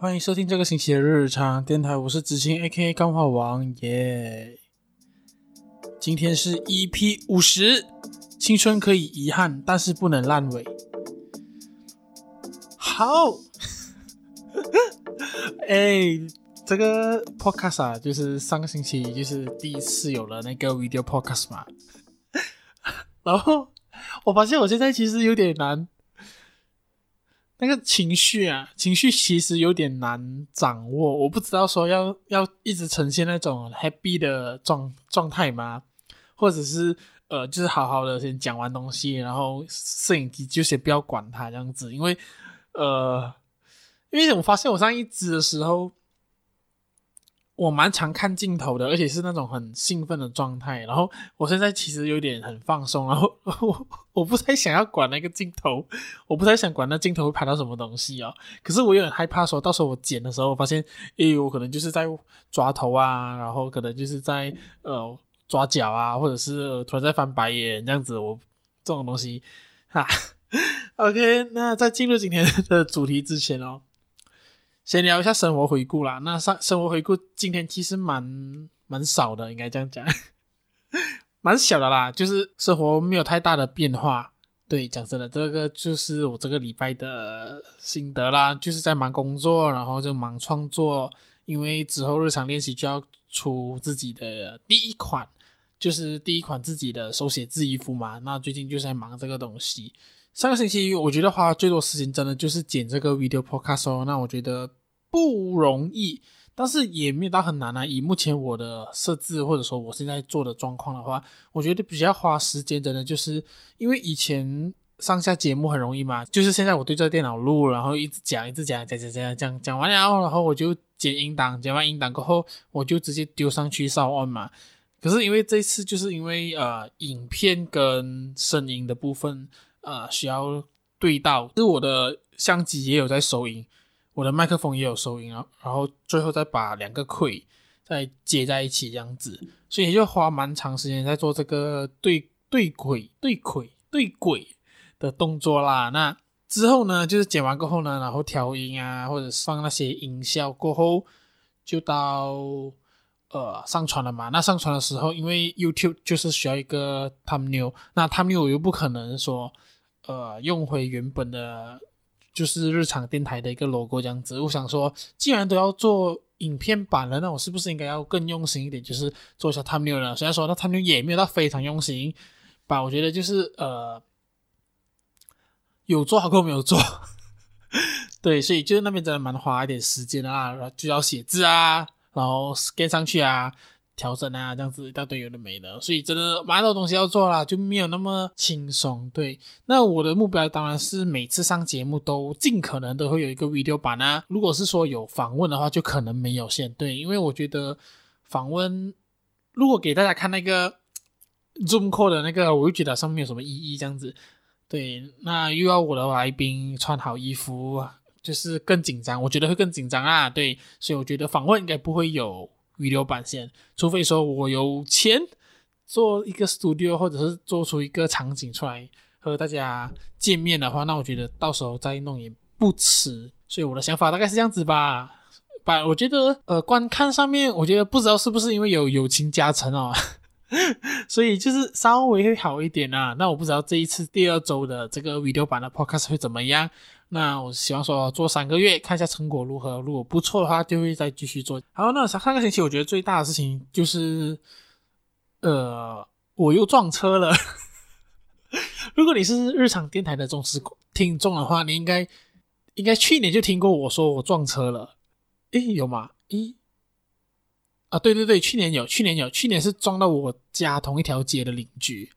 欢迎收听这个星期的日常电台，我是子清 A.K.A 钢化王耶。今天是 EP 五十，青春可以遗憾，但是不能烂尾。好，哎、这个 podcast 啊，就是上个星期就是第一次有了那个 video podcast 嘛，然后我发现我现在其实有点难。那个情绪啊，情绪其实有点难掌握。我不知道说要要一直呈现那种 happy 的状状态吗？或者是呃，就是好好的先讲完东西，然后摄影机就先不要管它这样子。因为呃，因为我发现我上一支的时候。我蛮常看镜头的，而且是那种很兴奋的状态。然后我现在其实有点很放松，然后我 我不太想要管那个镜头，我不太想管那镜头会拍到什么东西哦。可是我有点害怕，说到时候我剪的时候，我发现，诶，我可能就是在抓头啊，然后可能就是在呃抓脚啊，或者是、呃、突然在翻白眼这样子，我这种东西哈。OK，那在进入今天的主题之前哦。先聊一下生活回顾啦。那上生活回顾今天其实蛮蛮少的，应该这样讲，蛮小的啦。就是生活没有太大的变化。对，讲真的，这个就是我这个礼拜的心得啦。就是在忙工作，然后就忙创作，因为之后日常练习就要出自己的第一款，就是第一款自己的手写字衣服嘛。那最近就是在忙这个东西。上个星期我觉得花最多时间真的就是剪这个 video podcast 哦。那我觉得。不容易，但是也没有到很难啊。以目前我的设置或者说我现在做的状况的话，我觉得比较花时间的呢，就是因为以前上下节目很容易嘛，就是现在我对着电脑录，然后一直讲，一直讲，讲讲讲讲讲完了，然后我就剪音档，剪完音档过后，我就直接丢上去上 on 嘛。可是因为这次就是因为呃影片跟声音的部分呃需要对到，就是我的相机也有在收音。我的麦克风也有收音啊，然后最后再把两个轨再接在一起这样子，所以就花蛮长时间在做这个对对轨对轨对轨的动作啦。那之后呢，就是剪完过后呢，然后调音啊，或者放那些音效过后，就到呃上传了嘛。那上传的时候，因为 YouTube 就是需要一个 thumbnail，那 thumbnail 我又不可能说呃用回原本的。就是日常电台的一个 logo 这样子，我想说，既然都要做影片版了，那我是不是应该要更用心一点，就是做一下 thumbnail 呢？虽然说那 thumbnail 也没有到非常用心吧，我觉得就是呃，有做好过没有做，对，所以就是那边真的蛮花一点时间啊，然后就要写字啊，然后 scan 上去啊。调整啊，这样子一大堆有的没的，所以真的蛮多东西要做啦，就没有那么轻松。对，那我的目标当然是每次上节目都尽可能都会有一个 video 版啊。如果是说有访问的话，就可能没有线。对，因为我觉得访问如果给大家看那个 Zoom call 的那个，我就觉得上面有什么意义。这样子，对，那又要我的来宾穿好衣服，就是更紧张，我觉得会更紧张啊。对，所以我觉得访问应该不会有。Video 版线，除非说我有钱做一个 studio，或者是做出一个场景出来和大家见面的话，那我觉得到时候再弄也不迟。所以我的想法大概是这样子吧。把我觉得呃观看上面，我觉得不知道是不是因为有友情加成哦，所以就是稍微会好一点啊。那我不知道这一次第二周的这个 video 版的 podcast 会怎么样。那我希望说做三个月，看一下成果如何。如果不错的话，就会再继续做。好，那上个星期我觉得最大的事情就是，呃，我又撞车了。如果你是日常电台的忠实听众的话，你应该应该去年就听过我说我撞车了。诶，有吗？诶，啊，对对对，去年有，去年有，去年是撞到我家同一条街的邻居。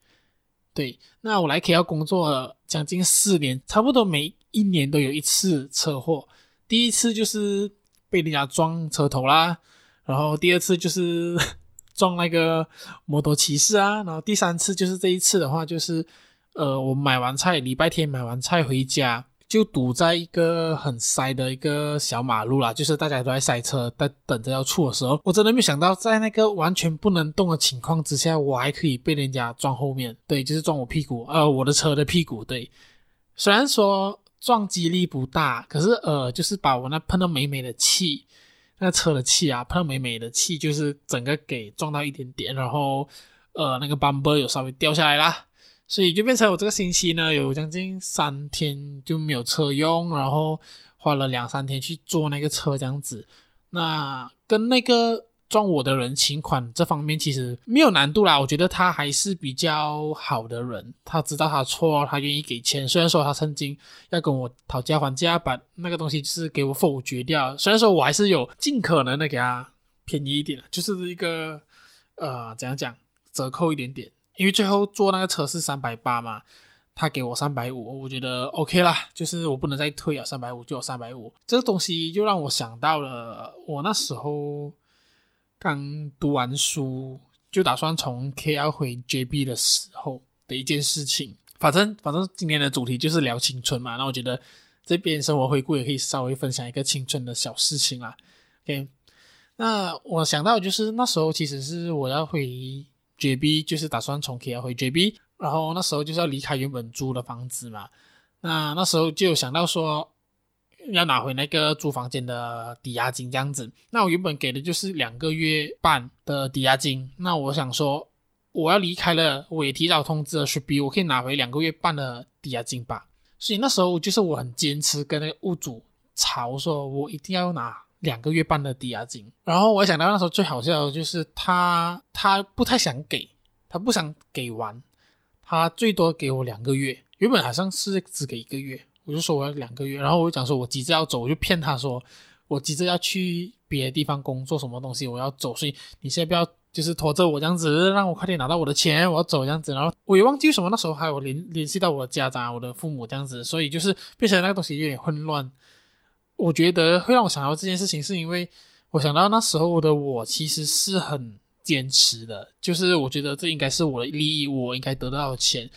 对，那我来 K 要工作将近四年，差不多每。一年都有一次车祸，第一次就是被人家撞车头啦，然后第二次就是 撞那个摩托骑士啊，然后第三次就是这一次的话，就是呃，我买完菜，礼拜天买完菜回家，就堵在一个很塞的一个小马路啦，就是大家都在塞车，在等着要出的时候，我真的没想到在那个完全不能动的情况之下，我还可以被人家撞后面，对，就是撞我屁股，呃，我的车的屁股，对，虽然说。撞击力不大，可是呃，就是把我那喷到美美的气，那车的气啊，喷到美美的气，就是整个给撞到一点点，然后呃，那个 bumper 有稍微掉下来啦，所以就变成我这个星期呢，有将近三天就没有车用，然后花了两三天去做那个车这样子，那跟那个。撞我的人请款这方面其实没有难度啦，我觉得他还是比较好的人，他知道他错，他愿意给钱。虽然说他曾经要跟我讨价还价，把那个东西就是给我否决掉。虽然说我还是有尽可能的给他便宜一点，就是一个呃怎样讲折扣一点点，因为最后坐那个车是三百八嘛，他给我三百五，我觉得 OK 啦，就是我不能再退啊，三百五就有三百五。这个东西就让我想到了我那时候。刚读完书就打算从 KL 回 JB 的时候的一件事情，反正反正今天的主题就是聊青春嘛，那我觉得这边生活回顾也可以稍微分享一个青春的小事情啦。OK，那我想到就是那时候其实是我要回 JB，就是打算从 KL 回 JB，然后那时候就是要离开原本租的房子嘛，那那时候就想到说。要拿回那个租房间的抵押金这样子，那我原本给的就是两个月半的抵押金。那我想说，我要离开了，我也提早通知了 Shopee，我可以拿回两个月半的抵押金吧。所以那时候就是我很坚持跟那个屋主吵，说我一定要拿两个月半的抵押金。然后我想到那时候最好笑的就是他，他不太想给，他不想给完，他最多给我两个月，原本好像是只给一个月。我就说我要两个月，然后我就讲说我急着要走，我就骗他说我急着要去别的地方工作，什么东西我要走，所以你现在不要就是拖着我这样子，让我快点拿到我的钱，我要走这样子。然后我也忘记为什么那时候还有联联系到我的家长、我的父母这样子，所以就是变成那个东西有点混乱。我觉得会让我想到这件事情，是因为我想到那时候的我其实是很坚持的，就是我觉得这应该是我的利益，我应该得到的钱，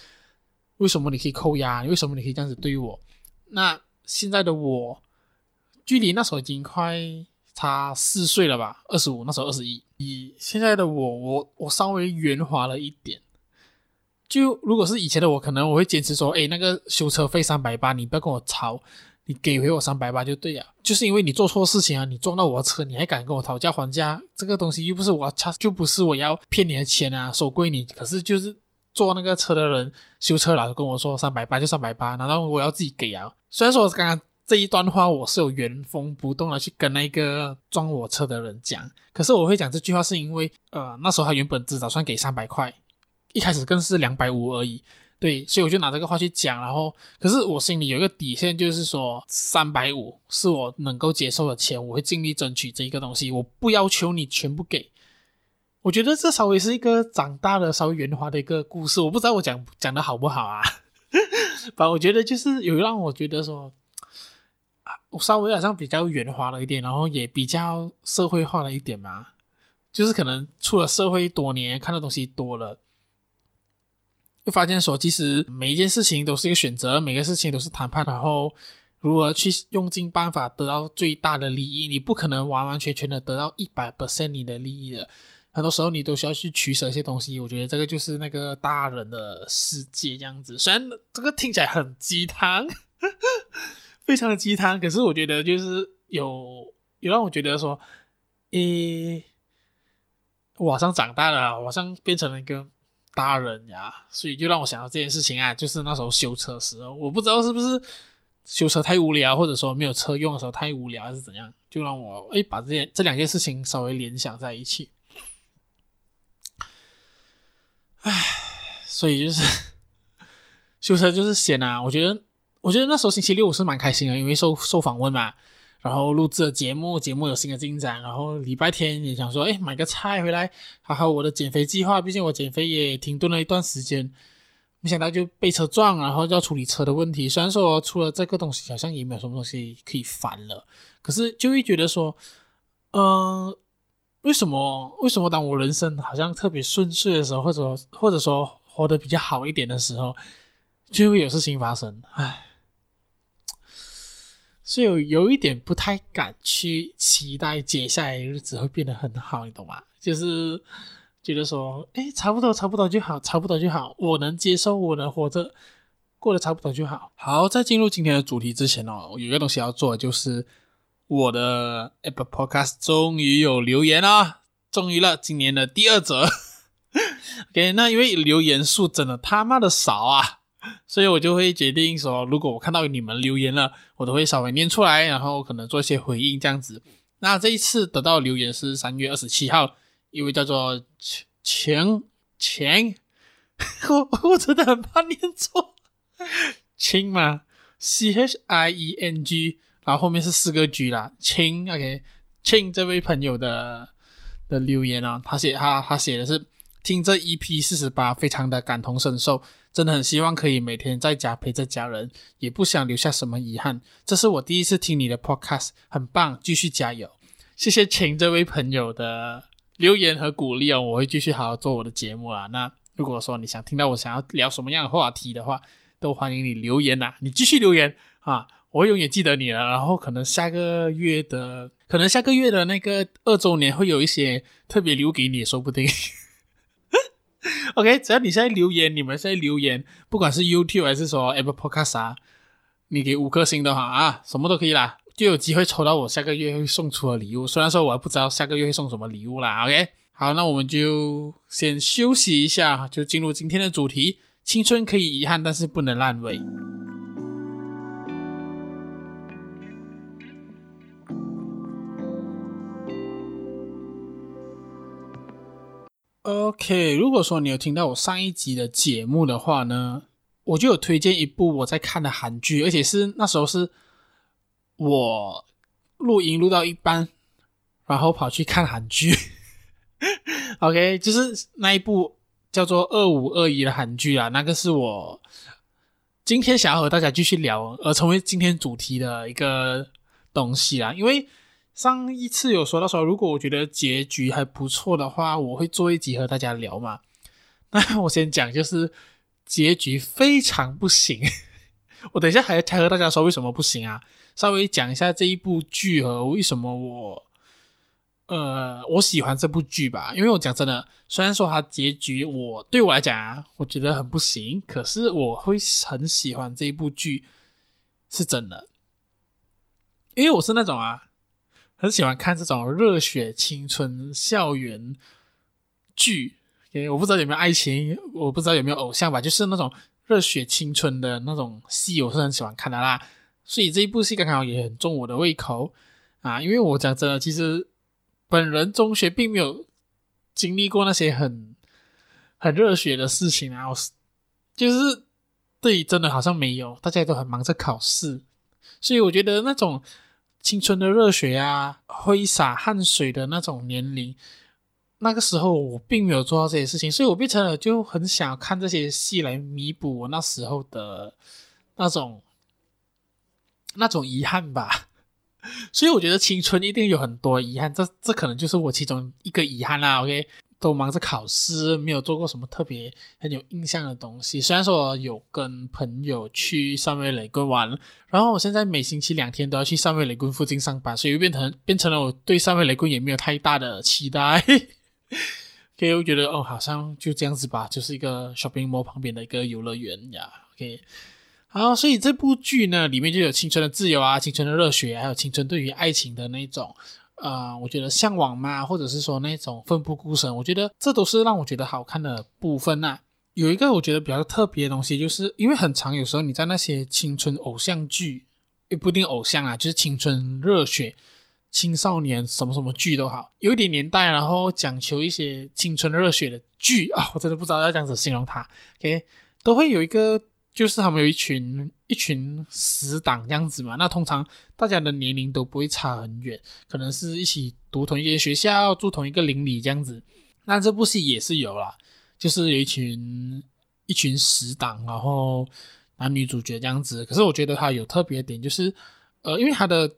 为什么你可以扣押？为什么你可以这样子对我？那现在的我，距离那时候已经快差四岁了吧？二十五，那时候二十一。以现在的我，我我稍微圆滑了一点。就如果是以前的我，可能我会坚持说，诶，那个修车费三百八，你不要跟我吵，你给回我三百八就对了。就是因为你做错事情啊，你撞到我的车，你还敢跟我讨价还价？这个东西又不是我差，就不是我要骗你的钱啊，收归你。可是就是。坐那个车的人修车佬跟我说三百八就三百八，难道我要自己给啊？虽然说刚刚这一段话我是有原封不动的去跟那个撞我车的人讲，可是我会讲这句话是因为呃那时候他原本只打算给三百块，一开始更是两百五而已，对，所以我就拿这个话去讲，然后可是我心里有一个底线，就是说三百五是我能够接受的钱，我会尽力争取这一个东西，我不要求你全部给。我觉得这稍微是一个长大的、稍微圆滑的一个故事。我不知道我讲讲的好不好啊？反正我觉得就是有让我觉得说，我稍微好像比较圆滑了一点，然后也比较社会化了一点嘛。就是可能出了社会多年，看的东西多了，就发现说，其实每一件事情都是一个选择，每个事情都是谈判，然后如何去用尽办法得到最大的利益。你不可能完完全全的得到一百 percent 你的利益的。很多时候你都需要去取舍一些东西，我觉得这个就是那个大人的世界这样子。虽然这个听起来很鸡汤，非常的鸡汤，可是我觉得就是有有让我觉得说，诶，我好像长大了，我好像变成了一个大人呀，所以就让我想到这件事情啊，就是那时候修车时候，我不知道是不是修车太无聊，或者说没有车用的时候太无聊，还是怎样，就让我诶把这件这两件事情稍微联想在一起。唉，所以就是修车就是闲啊。我觉得，我觉得那时候星期六我是蛮开心的，因为受受访问嘛，然后录制了节目，节目有新的进展。然后礼拜天也想说，哎，买个菜回来，还好我的减肥计划。毕竟我减肥也停顿了一段时间，没想到就被车撞，然后要处理车的问题。虽然说除了这个东西，好像也没有什么东西可以烦了，可是就会觉得说，嗯、为什么？为什么当我人生好像特别顺遂的时候，或者或者说活得比较好一点的时候，就会有事情发生？唉，所以有有一点不太敢去期待接下来日子会变得很好，你懂吗？就是觉得说，哎，差不多，差不多就好，差不多就好，我能接受，我能活着过得差不多就好。好，在进入今天的主题之前哦，有一个东西要做，就是我的 Apple Podcast 终于有留言了，终于了，今年的第二则。OK，那因为留言数真的他妈的少啊，所以我就会决定说，如果我看到你们留言了，我都会稍微念出来，然后可能做一些回应这样子。那这一次得到留言是三月二十七号，一位叫做钱钱，我我真的很怕念错，亲嘛，C H I E N G，然后后面是四个 G 啦，亲，OK，亲这位朋友的的留言啊，他写他他写的是。听这 EP 四十八，非常的感同身受，真的很希望可以每天在家陪着家人，也不想留下什么遗憾。这是我第一次听你的 Podcast，很棒，继续加油！谢谢请这位朋友的留言和鼓励哦，我会继续好好做我的节目啊。那如果说你想听到我想要聊什么样的话题的话，都欢迎你留言呐，你继续留言啊，我永远记得你了。然后可能下个月的，可能下个月的那个二周年会有一些特别留给你，说不定。OK，只要你现在留言，你们现在留言，不管是 YouTube 还是说 Apple Podcast 啊，你给五颗星的话啊，什么都可以啦，就有机会抽到我下个月会送出的礼物。虽然说我还不知道下个月会送什么礼物啦。OK，好，那我们就先休息一下，就进入今天的主题：青春可以遗憾，但是不能烂尾。OK，如果说你有听到我上一集的节目的话呢，我就有推荐一部我在看的韩剧，而且是那时候是我录音录到一半，然后跑去看韩剧。OK，就是那一部叫做《二五二一》的韩剧啊，那个是我今天想要和大家继续聊，而成为今天主题的一个东西啊，因为。上一次有说到说，如果我觉得结局还不错的话，我会做一集和大家聊嘛。那我先讲，就是结局非常不行。我等一下还才和大家说为什么不行啊。稍微讲一下这一部剧和为什么我，呃，我喜欢这部剧吧。因为我讲真的，虽然说它结局我对我来讲啊，我觉得很不行，可是我会很喜欢这一部剧，是真的。因为我是那种啊。很喜欢看这种热血青春校园剧，我不知道有没有爱情，我不知道有没有偶像吧，就是那种热血青春的那种戏，我是很喜欢看的啦。所以这一部戏刚好也很中我的胃口啊，因为我讲真的，其实本人中学并没有经历过那些很很热血的事情啊，我是就是对，真的好像没有，大家都很忙着考试，所以我觉得那种。青春的热血啊，挥洒汗水的那种年龄，那个时候我并没有做到这些事情，所以我变成了就很想看这些戏来弥补我那时候的那种那种遗憾吧。所以我觉得青春一定有很多遗憾，这这可能就是我其中一个遗憾啦。OK。都忙着考试，没有做过什么特别很有印象的东西。虽然说我有跟朋友去三味雷棍玩，然后我现在每星期两天都要去三味雷棍附近上班，所以变成变成了我对三味雷棍也没有太大的期待。所以我觉得哦，好像就这样子吧，就是一个 shopping mall 旁边的一个游乐园呀。OK，好，所以这部剧呢，里面就有青春的自由啊，青春的热血，还有青春对于爱情的那种。呃，我觉得向往嘛，或者是说那种奋不顾身，我觉得这都是让我觉得好看的部分呐、啊。有一个我觉得比较特别的东西，就是因为很长有时候你在那些青春偶像剧，也不一定偶像啊，就是青春热血、青少年什么什么剧都好，有一点年代，然后讲求一些青春热血的剧啊，我真的不知道要这样子形容它。OK，都会有一个。就是他们有一群一群死党这样子嘛，那通常大家的年龄都不会差很远，可能是一起读同一间学校，住同一个邻里这样子。那这部戏也是有啦，就是有一群一群死党，然后男女主角这样子。可是我觉得它有特别点，就是呃，因为它的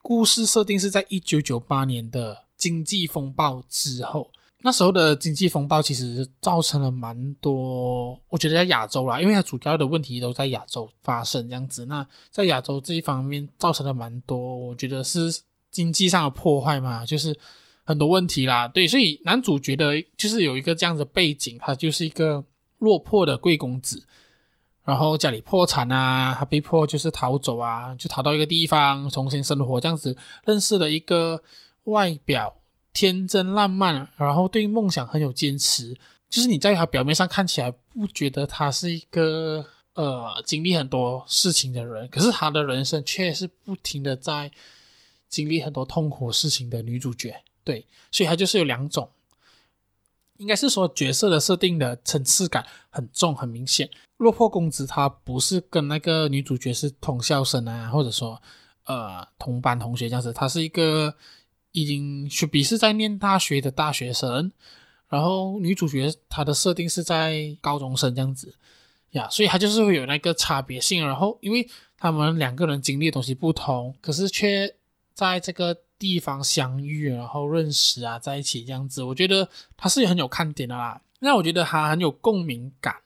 故事设定是在一九九八年的经济风暴之后。那时候的经济风暴其实造成了蛮多，我觉得在亚洲啦，因为它主要的问题都在亚洲发生这样子。那在亚洲这一方面造成了蛮多，我觉得是经济上的破坏嘛，就是很多问题啦。对，所以男主角的就是有一个这样的背景，他就是一个落魄的贵公子。然后家里破产啊，他被迫就是逃走啊，就逃到一个地方重新生活，这样子认识了一个外表天真烂漫，然后对梦想很有坚持，就是你在他表面上看起来不觉得他是一个呃经历很多事情的人，可是他的人生却是不停的在经历很多痛苦事情的女主角。对，所以他就是有两种。应该是说角色的设定的层次感很重，很明显。落魄公子他不是跟那个女主角是同校生啊，或者说呃同班同学这样子，他是一个已经是笔是在念大学的大学生，然后女主角她的设定是在高中生这样子呀，所以她就是会有那个差别性。然后因为他们两个人经历的东西不同，可是却在这个。地方相遇，然后认识啊，在一起这样子，我觉得他是很有看点的啦。那我觉得他很有共鸣感。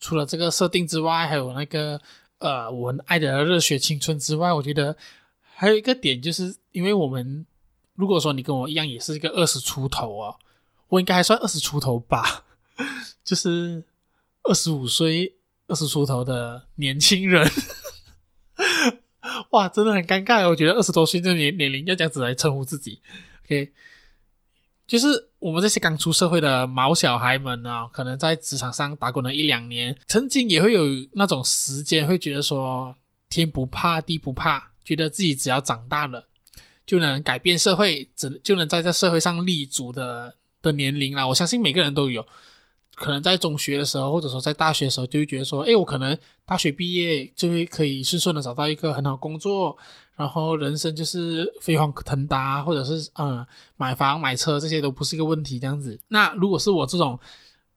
除了这个设定之外，还有那个呃，我爱的热血青春之外，我觉得还有一个点，就是因为我们如果说你跟我一样，也是一个二十出头哦，我应该还算二十出头吧，就是二十五岁、二十出头的年轻人。哇，真的很尴尬。我觉得二十多岁这年年龄要这样子来称呼自己，OK，就是我们这些刚出社会的毛小孩们啊，可能在职场上打滚了一两年，曾经也会有那种时间，会觉得说天不怕地不怕，觉得自己只要长大了就能改变社会，只就能在这社会上立足的的年龄啦。我相信每个人都有。可能在中学的时候，或者说在大学的时候，就会觉得说，诶，我可能大学毕业就会可以顺顺的找到一个很好工作，然后人生就是飞黄腾达，或者是嗯买房买车这些都不是一个问题这样子。那如果是我这种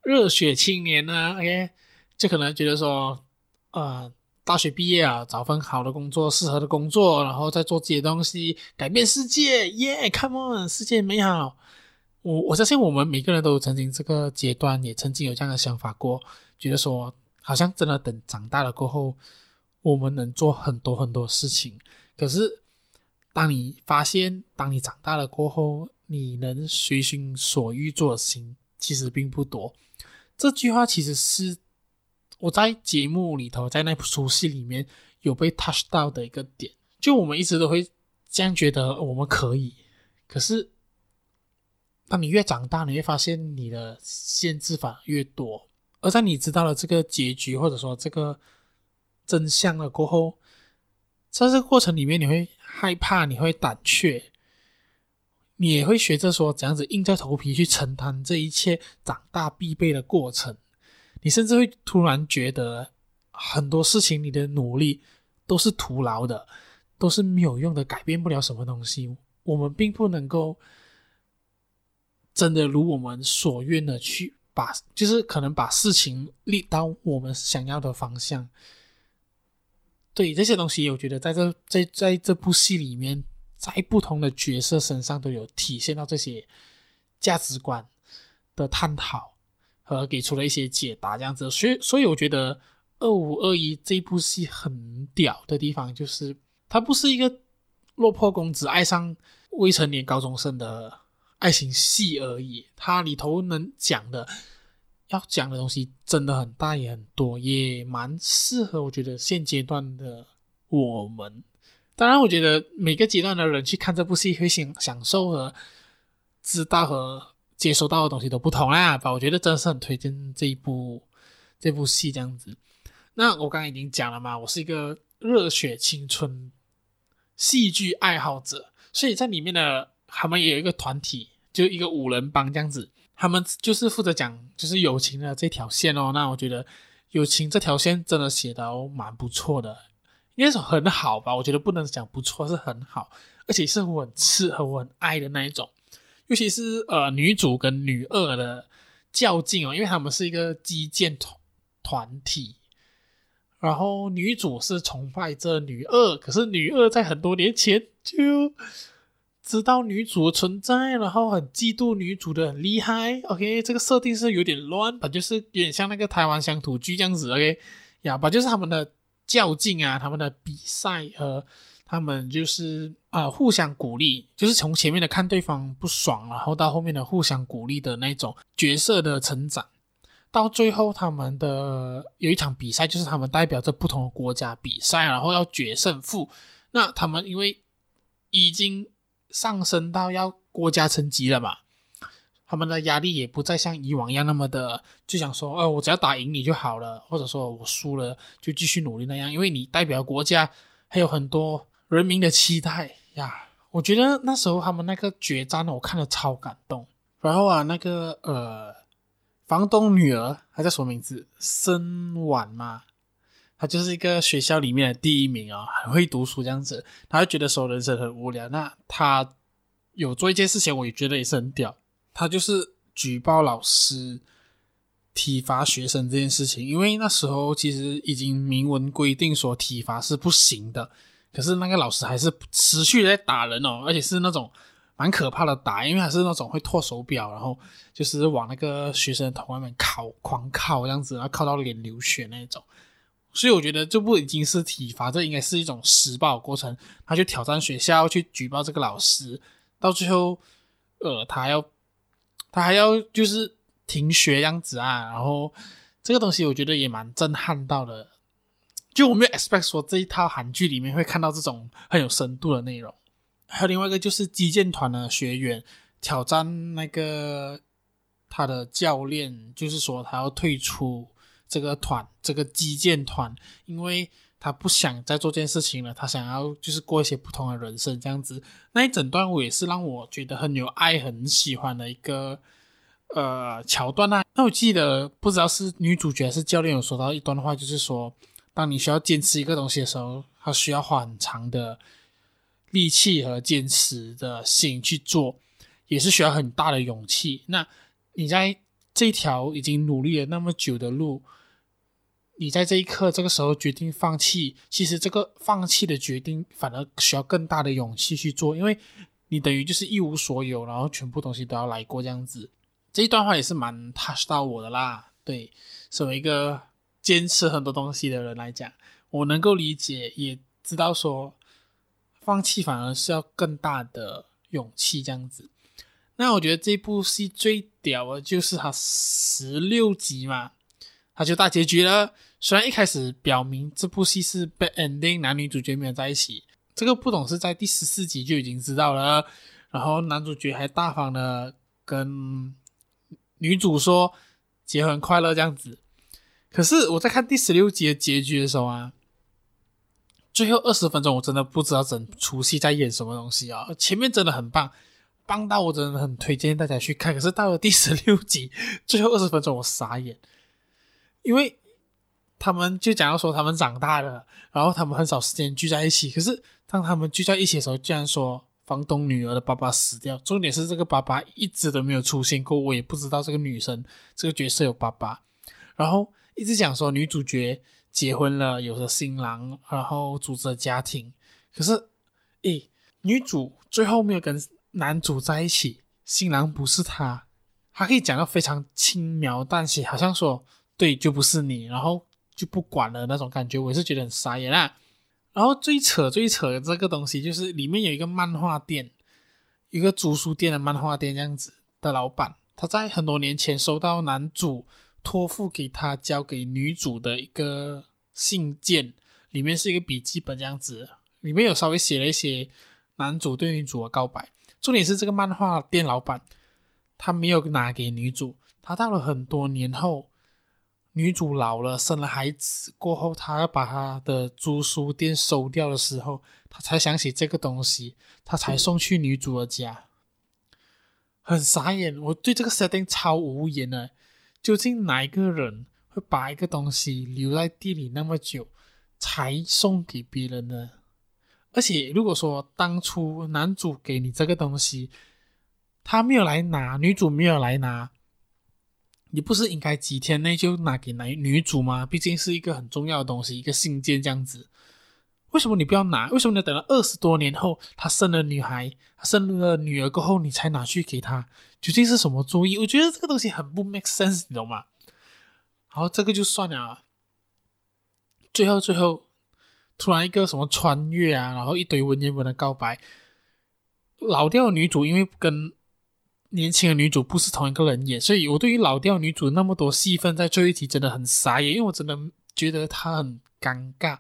热血青年呢，OK，就可能觉得说，呃，大学毕业啊，找份好的工作，适合的工作，然后再做自己的东西，改变世界，耶，Come on，世界美好。我我相信我们每个人都曾经这个阶段，也曾经有这样的想法过，觉得说好像真的等长大了过后，我们能做很多很多事情。可是当你发现，当你长大了过后，你能随心所欲做的事情其实并不多。这句话其实是我在节目里头，在那部书戏里面有被 touch 到的一个点。就我们一直都会这样觉得，我们可以，可是。当你越长大，你会发现你的限制反而越多。而在你知道了这个结局，或者说这个真相了过后，在这个过程里面，你会害怕，你会胆怯，你也会学着说怎样子硬着头皮去承担这一切长大必备的过程。你甚至会突然觉得很多事情，你的努力都是徒劳的，都是没有用的，改变不了什么东西。我们并不能够。真的如我们所愿的去把，就是可能把事情立到我们想要的方向。对这些东西，我觉得在这在在这部戏里面，在不同的角色身上都有体现到这些价值观的探讨和给出了一些解答，这样子。所以，所以我觉得《二五二一》这部戏很屌的地方，就是它不是一个落魄公子爱上未成年高中生的。爱情戏而已，它里头能讲的、要讲的东西真的很大也很多，也蛮适合我觉得现阶段的我们。当然，我觉得每个阶段的人去看这部戏会享享受和知道和接收到的东西都不同啦。吧，我觉得真的是很推荐这一部这部戏这样子。那我刚刚已经讲了嘛，我是一个热血青春戏剧爱好者，所以在里面的。他们也有一个团体，就一个五人帮这样子，他们就是负责讲就是友情的这条线哦。那我觉得友情这条线真的写的蛮不错的，应该是很好吧？我觉得不能讲不错，是很好，而且是我很适合我很爱的那一种。尤其是呃女主跟女二的较劲哦，因为他们是一个击剑团团体，然后女主是崇拜着女二，可是女二在很多年前就。知道女主的存在，然后很嫉妒女主的很厉害。OK，这个设定是有点乱吧，就是有点像那个台湾乡土剧这样子。OK，呀吧，就是他们的较劲啊，他们的比赛和他们就是啊、互相鼓励，就是从前面的看对方不爽，然后到后面的互相鼓励的那种角色的成长，到最后他们的有一场比赛，就是他们代表着不同的国家比赛，然后要决胜负。那他们因为已经上升到要国家层级了嘛，他们的压力也不再像以往一样那么的，就想说，哦，我只要打赢你就好了，或者说我输了就继续努力那样，因为你代表国家，还有很多人民的期待呀。我觉得那时候他们那个决战，我看了超感动。然后啊，那个呃，房东女儿，她叫什么名字？申婉嘛，她就是一个学校里面的第一名啊，很会读书这样子。她就觉得说人生很无聊，那她有做一件事情，我也觉得也是很屌。她就是举报老师体罚学生这件事情，因为那时候其实已经明文规定说体罚是不行的。可是那个老师还是持续在打人哦，而且是那种蛮可怕的打，因为还是那种会脱手表，然后就是往那个学生的头外面敲，狂敲这样子，然后敲到脸流血那种。所以我觉得这不已经是体罚，这应该是一种施暴过程。他就挑战学校，去举报这个老师，到最后，呃，他还要他还要就是停学样子啊。然后这个东西我觉得也蛮震撼到的。就我没有 expect 说这一套韩剧里面会看到这种很有深度的内容，还有另外一个就是击剑团的学员挑战那个他的教练，就是说他要退出这个团，这个击剑团，因为他不想再做这件事情了，他想要就是过一些不同的人生这样子。那一整段我也是让我觉得很有爱、很喜欢的一个呃桥段啊。那我记得不知道是女主角还是教练有说到一段话，就是说。当你需要坚持一个东西的时候，它需要花很长的力气和坚持的心去做，也是需要很大的勇气。那你在这条已经努力了那么久的路，你在这一刻这个时候决定放弃，其实这个放弃的决定反而需要更大的勇气去做，因为你等于就是一无所有，然后全部东西都要来过这样子。这一段话也是蛮 touch 到我的啦。对，作为一个。坚持很多东西的人来讲，我能够理解，也知道说放弃反而是要更大的勇气这样子。那我觉得这部戏最屌的就是它十六集嘛，它就大结局了。虽然一开始表明这部戏是 bad ending，男女主角没有在一起，这个不懂是在第十四集就已经知道了。然后男主角还大方的跟女主说结婚快乐这样子。可是我在看第十六集的结局的时候啊，最后二十分钟我真的不知道整出戏在演什么东西啊！前面真的很棒，棒到我真的很推荐大家去看。可是到了第十六集 最后二十分钟，我傻眼，因为他们就讲到说他们长大了，然后他们很少时间聚在一起。可是当他们聚在一起的时候，居然说房东女儿的爸爸死掉。重点是这个爸爸一直都没有出现过，我也不知道这个女生这个角色有爸爸，然后。一直讲说女主角结婚了，有了新郎，然后组织了家庭。可是，诶，女主最后没有跟男主在一起，新郎不是她，她可以讲到非常轻描淡写，好像说对，就不是你，然后就不管了那种感觉，我是觉得很傻眼啊。然后最扯最扯的这个东西，就是里面有一个漫画店，一个租书店的漫画店这样子的老板，他在很多年前收到男主。托付给他交给女主的一个信件，里面是一个笔记本这样子，里面有稍微写了一些男主对女主的告白。重点是这个漫画店老板他没有拿给女主，他到了很多年后，女主老了生了孩子过后，他要把他的租书店收掉的时候，他才想起这个东西，他才送去女主的家。很傻眼，我对这个设定超无言的。究竟哪一个人会把一个东西留在地里那么久，才送给别人呢？而且如果说当初男主给你这个东西，他没有来拿，女主没有来拿，你不是应该几天内就拿给男女主吗？毕竟是一个很重要的东西，一个信件这样子。为什么你不要拿？为什么你要等到二十多年后，他生了女孩，他生了女儿过后，你才拿去给他？究竟是什么主意？我觉得这个东西很不 make sense，你懂吗？好，这个就算了。最后，最后突然一个什么穿越啊，然后一堆文言文的告白。老掉女主因为跟年轻的女主不是同一个人演，所以我对于老调女主那么多戏份在最后一集真的很傻眼，因为我真的觉得她很尴尬。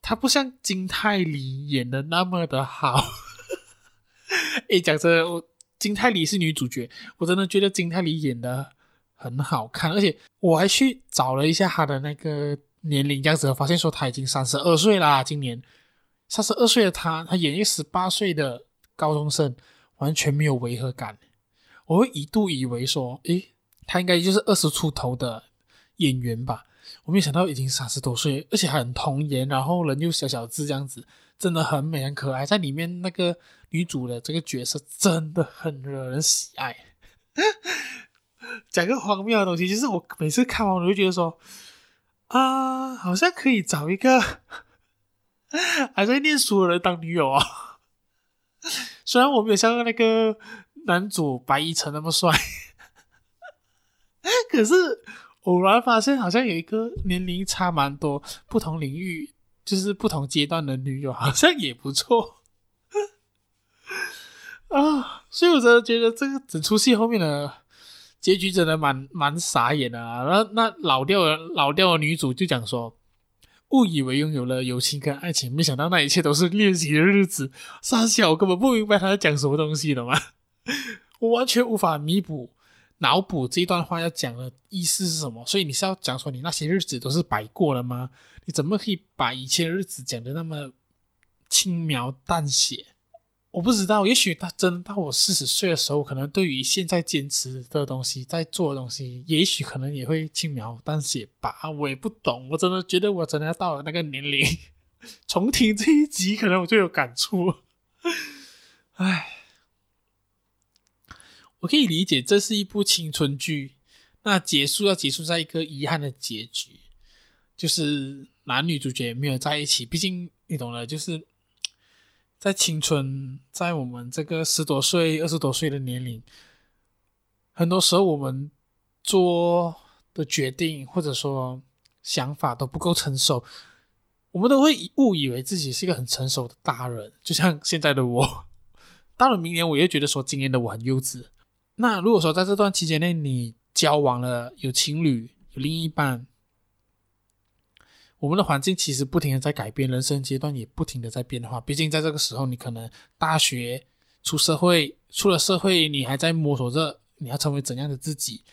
她不像金泰梨演的那么的好。诶，讲真，我金泰梨是女主角，我真的觉得金泰梨演的很好看，而且我还去找了一下她的那个年龄，这样子发现说她已经三十二岁啦，今年。三十二岁的她，她演一个十八岁的高中生，完全没有违和感。我会一度以为说，诶，她应该就是二十出头的演员吧。我没想到已经三十多岁，而且很童颜，然后人又小小只这样子，真的很美很可爱。在里面那个女主的这个角色真的很惹人喜爱。讲个荒谬的东西，就是我每次看完我就觉得说，啊，好像可以找一个。还在念书的人当女友啊？虽然我没有像那个男主白亦辰那么帅，可是偶然发现好像有一个年龄差蛮多、不同领域就是不同阶段的女友，好像也不错啊。所以我真的觉得这个整出戏后面的结局真的蛮蛮傻眼的啊。那那老掉的老掉的女主就讲说。误以为拥有了友情跟爱情，没想到那一切都是练习的日子。傻小，根本不明白他在讲什么东西的嘛，我完全无法弥补脑补这段话要讲的意思是什么。所以你是要讲说你那些日子都是白过了吗？你怎么可以把以前的日子讲的那么轻描淡写？我不知道，也许他真到我四十岁的时候，可能对于现在坚持的东西，在做的东西，也许可能也会轻描淡写吧。我也不懂，我真的觉得我真的要到了那个年龄，重听这一集，可能我就有感触。唉，我可以理解这是一部青春剧，那结束要结束在一个遗憾的结局，就是男女主角没有在一起。毕竟你懂的，就是。在青春，在我们这个十多岁、二十多岁的年龄，很多时候我们做的决定或者说想法都不够成熟，我们都会误以为自己是一个很成熟的大人。就像现在的我，到了明年，我又觉得说今年的我很幼稚。那如果说在这段期间内，你交往了，有情侣，有另一半。我们的环境其实不停的在改变，人生阶段也不停的在变化。毕竟在这个时候，你可能大学出社会，出了社会，你还在摸索着你要成为怎样的自己。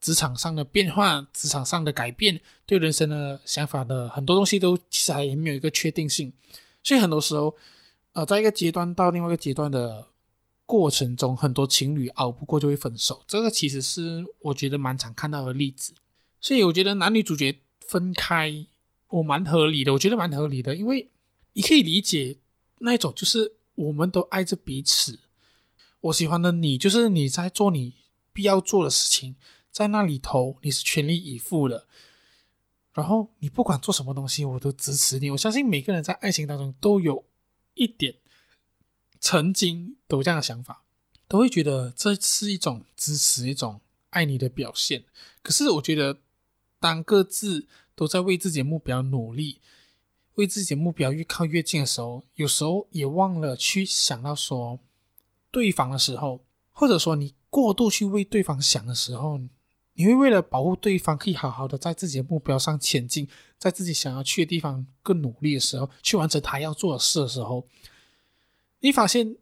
职场上的变化，职场上的改变，对人生的想法的很多东西都其实还没有一个确定性。所以很多时候，呃，在一个阶段到另外一个阶段的过程中，很多情侣熬不过就会分手。这个其实是我觉得蛮常看到的例子。所以我觉得男女主角分开。我蛮合理的，我觉得蛮合理的，因为你可以理解那一种，就是我们都爱着彼此。我喜欢的你，就是你在做你必要做的事情，在那里头你是全力以赴的。然后你不管做什么东西，我都支持你。我相信每个人在爱情当中都有一点，曾经都有这样的想法，都会觉得这是一种支持，一种爱你的表现。可是我觉得，当各自都在为自己的目标努力，为自己的目标越靠越近的时候，有时候也忘了去想到说对方的时候，或者说你过度去为对方想的时候，你会为了保护对方，可以好好的在自己的目标上前进，在自己想要去的地方更努力的时候，去完成他要做的事的时候，你发现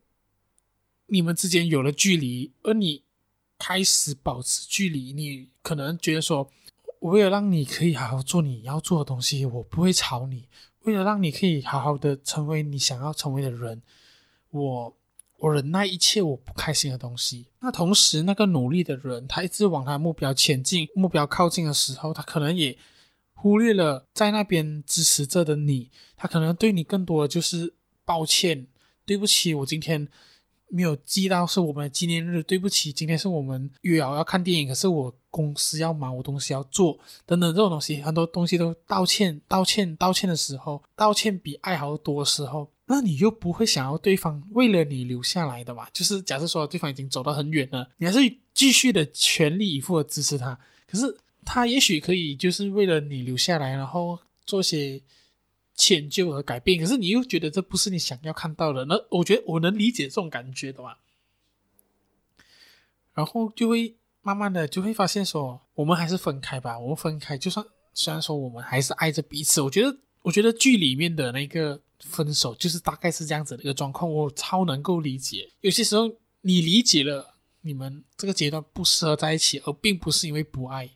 你们之间有了距离，而你开始保持距离，你可能觉得说。为了让你可以好好做你要做的东西，我不会吵你。为了让你可以好好的成为你想要成为的人，我我忍耐一切我不开心的东西。那同时，那个努力的人，他一直往他目标前进，目标靠近的时候，他可能也忽略了在那边支持着的你。他可能对你更多的就是抱歉，对不起，我今天。没有记到是我们的纪念日，对不起，今天是我们约好要看电影，可是我公司要忙，我东西要做，等等这种东西，很多东西都道歉、道歉、道歉的时候，道歉比爱好多的时候，那你又不会想要对方为了你留下来的嘛？就是假设说对方已经走到很远了，你还是继续的全力以赴的支持他，可是他也许可以就是为了你留下来，然后做些。迁就和改变，可是你又觉得这不是你想要看到的，那我觉得我能理解这种感觉的嘛。然后就会慢慢的就会发现说，我们还是分开吧。我们分开，就算虽然说我们还是爱着彼此，我觉得，我觉得剧里面的那个分手就是大概是这样子的一个状况，我超能够理解。有些时候你理解了你们这个阶段不适合在一起，而并不是因为不爱。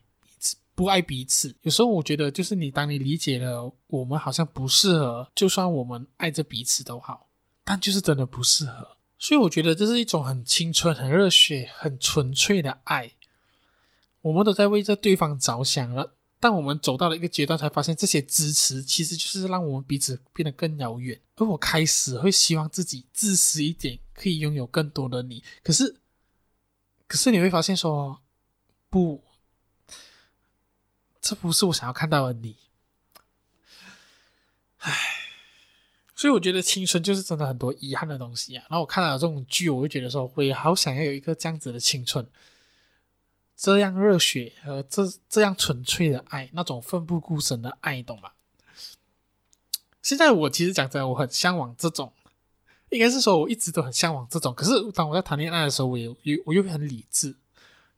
不爱彼此，有时候我觉得就是你，当你理解了我们好像不适合，就算我们爱着彼此都好，但就是真的不适合。所以我觉得这是一种很青春、很热血、很纯粹的爱。我们都在为着对方着想了，但我们走到了一个阶段，才发现这些支持其实就是让我们彼此变得更遥远。而我开始会希望自己自私一点，可以拥有更多的你。可是，可是你会发现说不。这不是我想要看到的你，唉，所以我觉得青春就是真的很多遗憾的东西啊。然后我看到这种剧，我会觉得说，我也好想要有一个这样子的青春，这样热血和这这样纯粹的爱，那种奋不顾身的爱，懂吗？现在我其实讲真的，我很向往这种，应该是说我一直都很向往这种。可是当我在谈恋爱的时候，我又我又很理智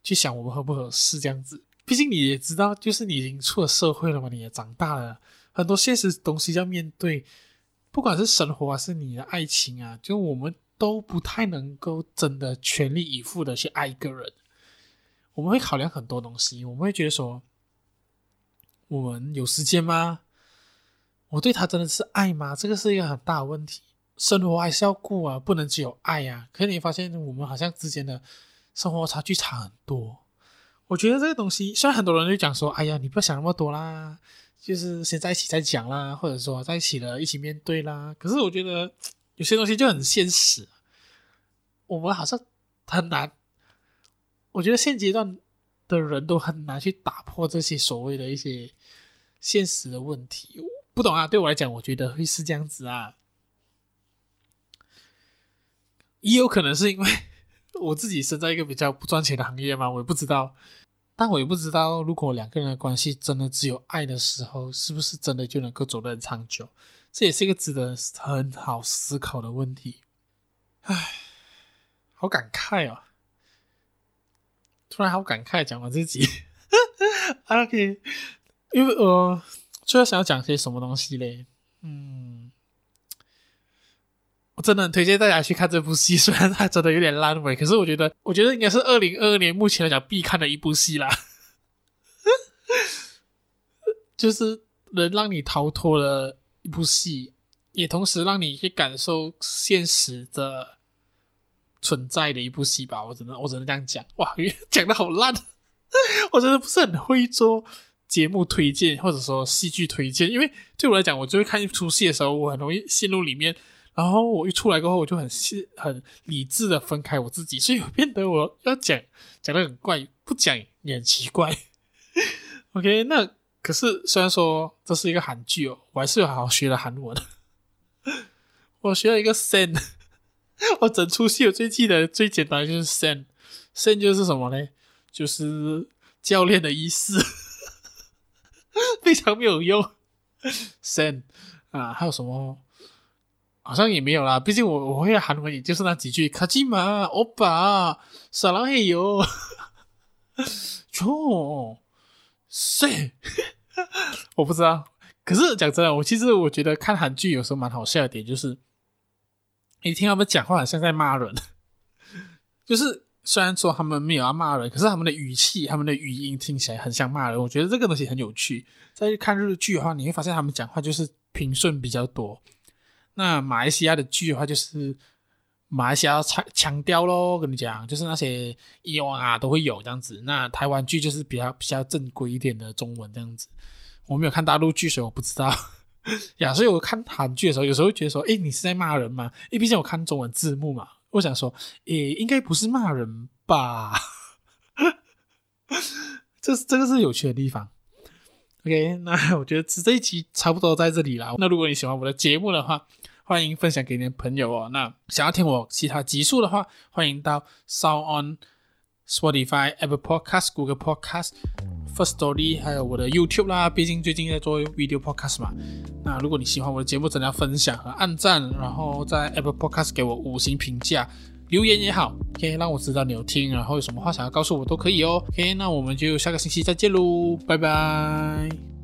去想我们合不合适这样子。毕竟你也知道，就是你已经出了社会了嘛，你也长大了，很多现实东西要面对，不管是生活还是你的爱情啊，就我们都不太能够真的全力以赴的去爱一个人。我们会考量很多东西，我们会觉得说，我们有时间吗？我对他真的是爱吗？这个是一个很大的问题。生活还是要过啊，不能只有爱啊。可是你发现我们好像之间的生活差距差很多。我觉得这个东西，虽然很多人就讲说：“哎呀，你不要想那么多啦，就是先在一起再讲啦，或者说在一起了，一起面对啦。”可是我觉得有些东西就很现实，我们好像很难。我觉得现阶段的人都很难去打破这些所谓的一些现实的问题。不懂啊，对我来讲，我觉得会是这样子啊，也有可能是因为。我自己身在一个比较不赚钱的行业嘛，我也不知道，但我也不知道，如果两个人的关系真的只有爱的时候，是不是真的就能够走得很长久？这也是一个值得很好思考的问题。唉，好感慨哦，突然好感慨，讲我自己。OK，因为我最后想要讲些什么东西嘞？嗯。真的很推荐大家去看这部戏，虽然它真的有点烂尾，可是我觉得，我觉得应该是二零二二年目前来讲必看的一部戏啦。就是能让你逃脱的一部戏，也同时让你去感受现实的存在的一部戏吧。我只能，我只能这样讲。哇，讲的好烂，我真的不是很会做节目推荐或者说戏剧推荐，因为对我来讲，我就会看一出戏的时候，我很容易陷入里面。然后我一出来过后，我就很很理智的分开我自己，所以变得我要讲讲的很怪，不讲也很奇怪。OK，那可是虽然说这是一个韩剧哦，我还是有好好学了韩文。我学了一个 sen，我整出戏我最记得最简单就是 sen，sen 就是什么呢？就是教练的意思，非常没有用。sen 啊，还有什么？好像也没有啦，毕竟我我会韩文，也就是那几句卡基玛欧巴撒浪嘿哟，哟，谁？我不知道。可是讲真的，我其实我觉得看韩剧有时候蛮好笑的点，就是你听他们讲话好像在骂人，就是虽然说他们没有要骂人，可是他们的语气、他们的语音听起来很像骂人。我觉得这个东西很有趣。在看日剧的话，你会发现他们讲话就是平顺比较多。那马来西亚的剧的话，就是马来西亚强强调咯，跟你讲，就是那些以往啊都会有这样子。那台湾剧就是比较比较正规一点的中文这样子。我没有看大陆剧，所以我不知道 呀。所以我看韩剧的时候，有时候会觉得说，诶，你是在骂人吗？因为毕竟我看中文字幕嘛，我想说，诶，应该不是骂人吧？这这个是有趣的地方。OK，那我觉得这一集差不多在这里啦。那如果你喜欢我的节目的话，欢迎分享给你的朋友哦。那想要听我其他集数的话，欢迎到 SoundOn、Spotify、Apple Podcast、Google Podcast、First Story，还有我的 YouTube 啦。毕竟最近在做 Video Podcast 嘛。那如果你喜欢我的节目，真的要分享和按赞，然后在 Apple Podcast 给我五星评价。留言也好，OK，让我知道你有听，然后有什么话想要告诉我都可以哦。OK，那我们就下个星期再见喽，拜拜。